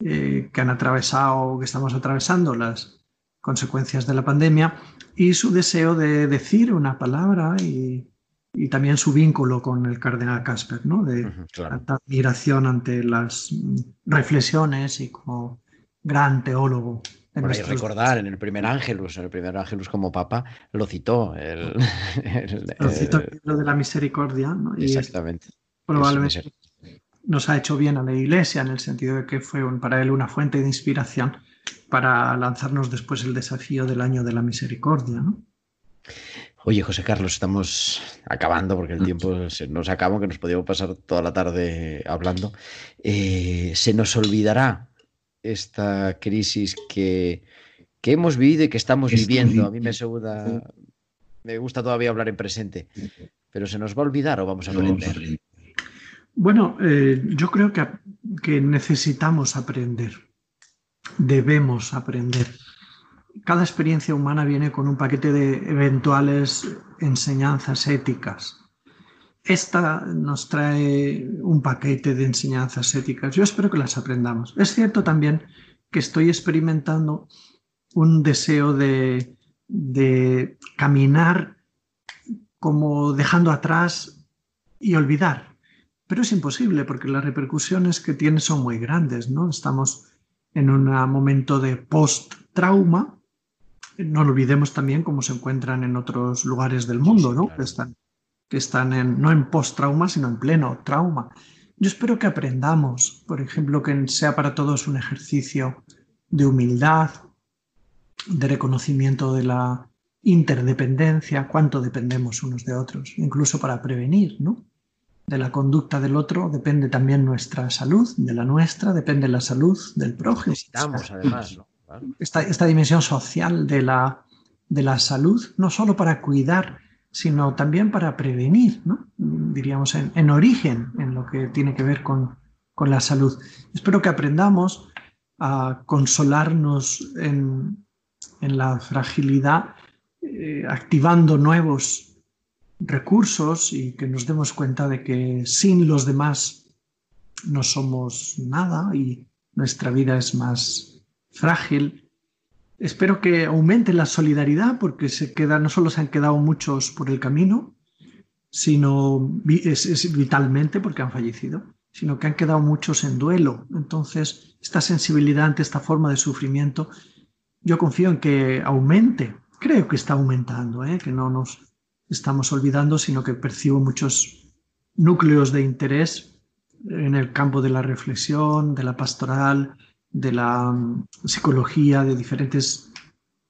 eh, que han atravesado, que estamos atravesando las consecuencias de la pandemia y su deseo de decir una palabra y y también su vínculo con el cardenal Casper, ¿no? de admiración ante las reflexiones y como gran teólogo. Bueno, y recordar, en el primer Ángelus, en el primer Ángelus como papa, lo citó. El, lo citó el libro de la misericordia. ¿no? Exactamente. probablemente nos ha hecho bien a la Iglesia en el sentido de que fue para él una fuente de inspiración para lanzarnos después el desafío del año de la misericordia. ¿no? Oye, José Carlos, estamos acabando porque el tiempo se nos acaba, que nos podíamos pasar toda la tarde hablando. Eh, ¿Se nos olvidará esta crisis que, que hemos vivido y que estamos viviendo? A mí me, me gusta todavía hablar en presente, pero ¿se nos va a olvidar o vamos a aprender? Bueno, eh, yo creo que, que necesitamos aprender, debemos aprender. Cada experiencia humana viene con un paquete de eventuales enseñanzas éticas. Esta nos trae un paquete de enseñanzas éticas. Yo espero que las aprendamos. Es cierto también que estoy experimentando un deseo de, de caminar como dejando atrás y olvidar pero es imposible porque las repercusiones que tiene son muy grandes, ¿no? Estamos en un momento de post-trauma. No olvidemos también cómo se encuentran en otros lugares del mundo, ¿no? Que están, que están en, no en post-trauma, sino en pleno trauma. Yo espero que aprendamos, por ejemplo, que sea para todos un ejercicio de humildad, de reconocimiento de la interdependencia, cuánto dependemos unos de otros, incluso para prevenir, ¿no? De la conducta del otro depende también nuestra salud, de la nuestra depende la salud del prójimo. además, esta, dimensión social de la, de la salud, no solo para cuidar, sino también para prevenir, ¿no? diríamos, en, origen, en lo que tiene que ver con, con la salud. Espero que aprendamos a consolarnos en, en la fragilidad, eh, activando nuevos recursos y que nos demos cuenta de que sin los demás no somos nada y nuestra vida es más frágil. Espero que aumente la solidaridad porque se queda, no solo se han quedado muchos por el camino, sino es, vitalmente porque han fallecido, sino que han quedado muchos en duelo. Entonces, esta sensibilidad ante esta forma de sufrimiento, yo confío en que aumente. Creo que está aumentando, ¿eh? que no nos estamos olvidando, sino que percibo muchos núcleos de interés en el campo de la reflexión, de la pastoral, de la mm, psicología, de diferentes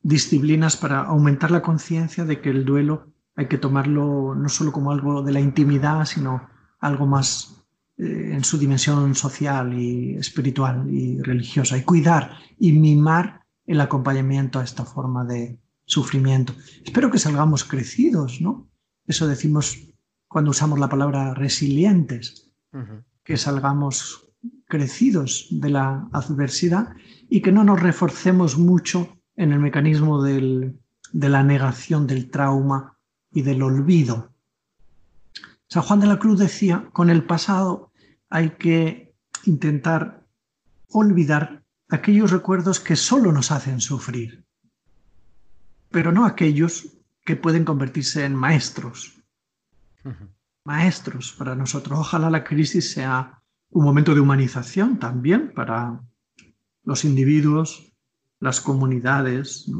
disciplinas para aumentar la conciencia de que el duelo hay que tomarlo no solo como algo de la intimidad, sino algo más eh, en su dimensión social y espiritual y religiosa, y cuidar y mimar el acompañamiento a esta forma de, sufrimiento. Espero que salgamos crecidos, ¿no? Eso decimos cuando usamos la palabra resilientes, que salgamos crecidos de la adversidad y que no nos reforcemos mucho en el mecanismo de la negación del trauma y del olvido. San Juan de la Cruz decía, con el pasado hay que intentar olvidar aquellos recuerdos que solo nos hacen sufrir pero no aquellos que pueden convertirse en maestros. Maestros para nosotros. Ojalá la crisis sea un momento de humanización también para los individuos, las comunidades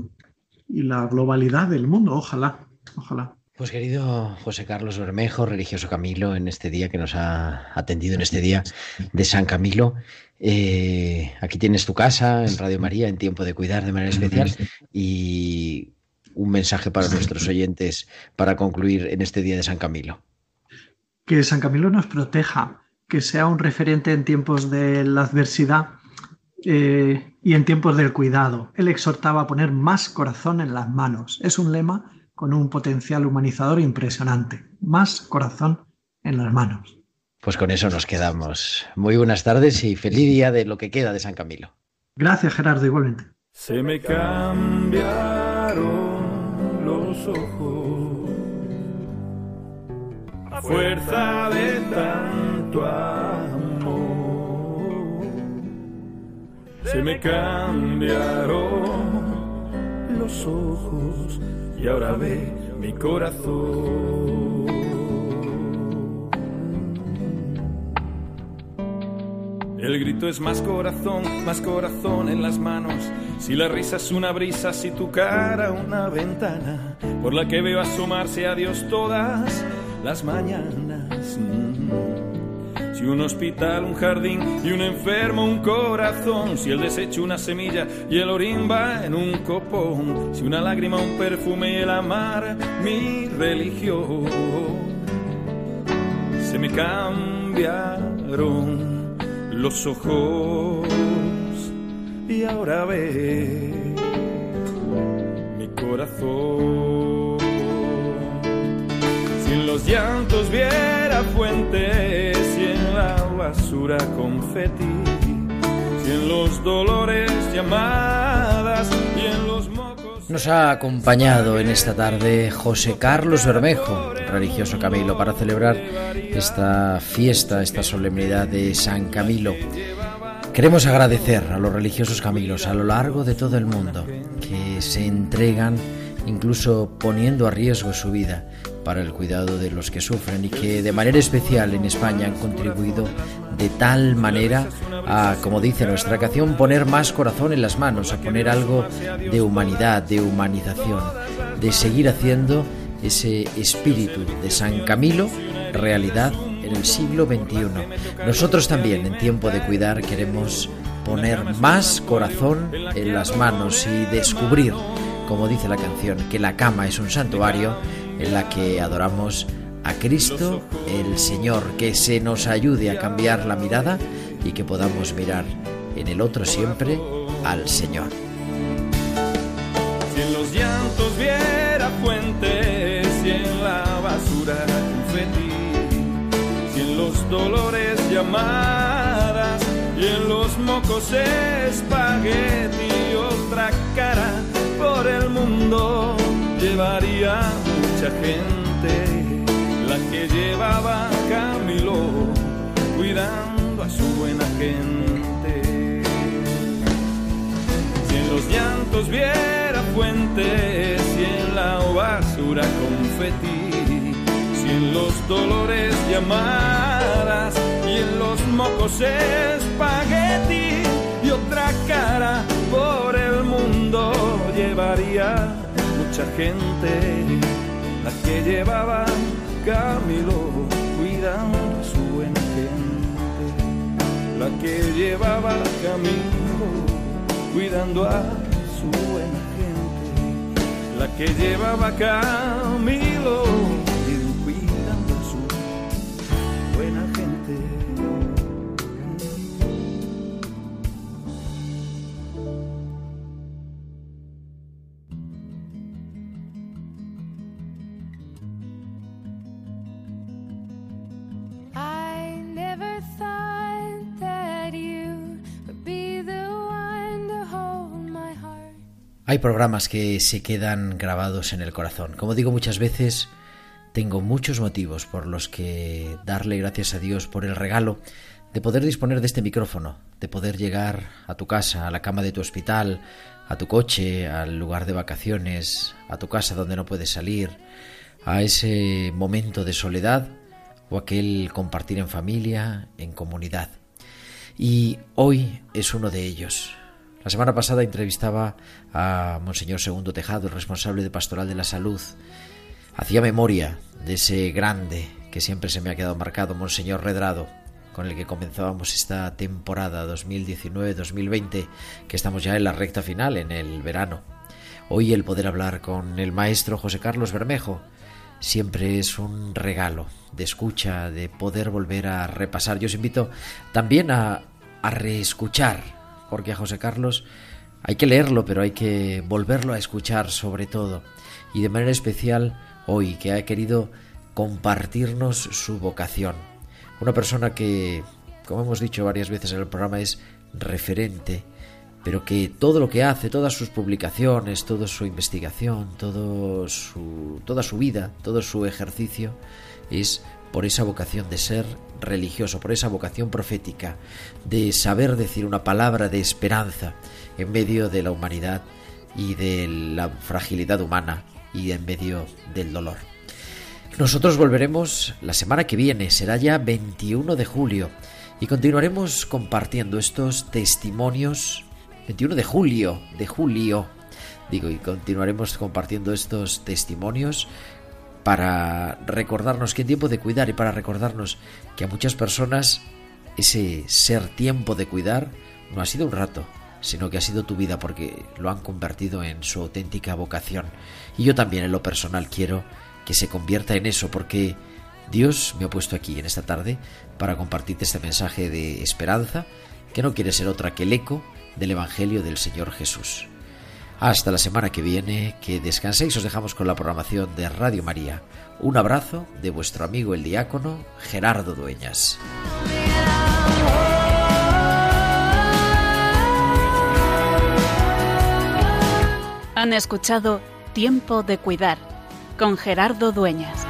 y la globalidad del mundo. Ojalá, ojalá. Pues querido José Carlos Bermejo, religioso Camilo, en este día que nos ha atendido en este día de San Camilo, eh, aquí tienes tu casa en Radio María en tiempo de cuidar de manera especial y un mensaje para nuestros oyentes para concluir en este día de San Camilo? Que San Camilo nos proteja, que sea un referente en tiempos de la adversidad eh, y en tiempos del cuidado. Él exhortaba a poner más corazón en las manos. Es un lema con un potencial humanizador impresionante. Más corazón en las manos. Pues con eso nos quedamos. Muy buenas tardes y feliz día de lo que queda de San Camilo. Gracias, Gerardo, igualmente. Se me cambiaron ojos. Fuerza de tanto amor, se me cambiaron los ojos y ahora ve mi corazón. El grito es más corazón, más corazón en las manos. Si la risa es una brisa, si tu cara una ventana por la que veo asomarse a Dios todas las mañanas. Mm. Si un hospital, un jardín y un enfermo, un corazón. Si el desecho, una semilla y el orín va en un copón. Si una lágrima, un perfume y el amar, mi religión. Se me cambiaron los ojos y ahora ve mi corazón. Si en los llantos viera fuentes y en la basura confeti, si en los dolores llamadas y en los. Nos ha acompañado en esta tarde José Carlos Bermejo, religioso Camilo, para celebrar esta fiesta, esta solemnidad de San Camilo. Queremos agradecer a los religiosos Camilos a lo largo de todo el mundo que se entregan incluso poniendo a riesgo su vida para el cuidado de los que sufren y que de manera especial en España han contribuido de tal manera como dice nuestra canción, poner más corazón en las manos, a poner algo de humanidad, de humanización, de seguir haciendo ese espíritu de San Camilo realidad en el siglo XXI. Nosotros también, en tiempo de cuidar, queremos poner más corazón en las manos y descubrir, como dice la canción, que la cama es un santuario en la que adoramos a Cristo, el Señor, que se nos ayude a cambiar la mirada y que podamos mirar en el otro siempre al Señor. Si en los llantos viera fuentes y en la basura los dolores llamadas y en los mocos espagueti otra cara por el mundo llevaría mucha gente que llevaba Camilo cuidando a su buena gente. Si en los llantos viera fuentes y en la basura confeti en los dolores llamadas y en los mocos espagueti y otra cara por el mundo llevaría mucha gente la que llevaba que llevaba Camilo cuidando a su buena gente la que llevaba Camilo Hay programas que se quedan grabados en el corazón. Como digo muchas veces, tengo muchos motivos por los que darle gracias a Dios por el regalo de poder disponer de este micrófono, de poder llegar a tu casa, a la cama de tu hospital, a tu coche, al lugar de vacaciones, a tu casa donde no puedes salir, a ese momento de soledad o aquel compartir en familia, en comunidad. Y hoy es uno de ellos. La semana pasada entrevistaba a Monseñor Segundo Tejado, el responsable de Pastoral de la Salud. Hacía memoria de ese grande que siempre se me ha quedado marcado, Monseñor Redrado, con el que comenzábamos esta temporada 2019-2020, que estamos ya en la recta final, en el verano. Hoy el poder hablar con el maestro José Carlos Bermejo siempre es un regalo de escucha, de poder volver a repasar. Yo os invito también a, a reescuchar porque a José Carlos hay que leerlo, pero hay que volverlo a escuchar sobre todo. Y de manera especial hoy, que ha querido compartirnos su vocación. Una persona que, como hemos dicho varias veces en el programa, es referente, pero que todo lo que hace, todas sus publicaciones, toda su investigación, todo su, toda su vida, todo su ejercicio, es por esa vocación de ser religioso, por esa vocación profética, de saber decir una palabra de esperanza en medio de la humanidad y de la fragilidad humana y en medio del dolor. Nosotros volveremos la semana que viene, será ya 21 de julio, y continuaremos compartiendo estos testimonios. 21 de julio, de julio, digo, y continuaremos compartiendo estos testimonios para recordarnos que tiempo de cuidar y para recordarnos que a muchas personas ese ser tiempo de cuidar no ha sido un rato, sino que ha sido tu vida porque lo han convertido en su auténtica vocación. Y yo también en lo personal quiero que se convierta en eso porque Dios me ha puesto aquí en esta tarde para compartirte este mensaje de esperanza que no quiere ser otra que el eco del Evangelio del Señor Jesús. Hasta la semana que viene, que descanséis, os dejamos con la programación de Radio María. Un abrazo de vuestro amigo el diácono Gerardo Dueñas. Han escuchado Tiempo de Cuidar con Gerardo Dueñas.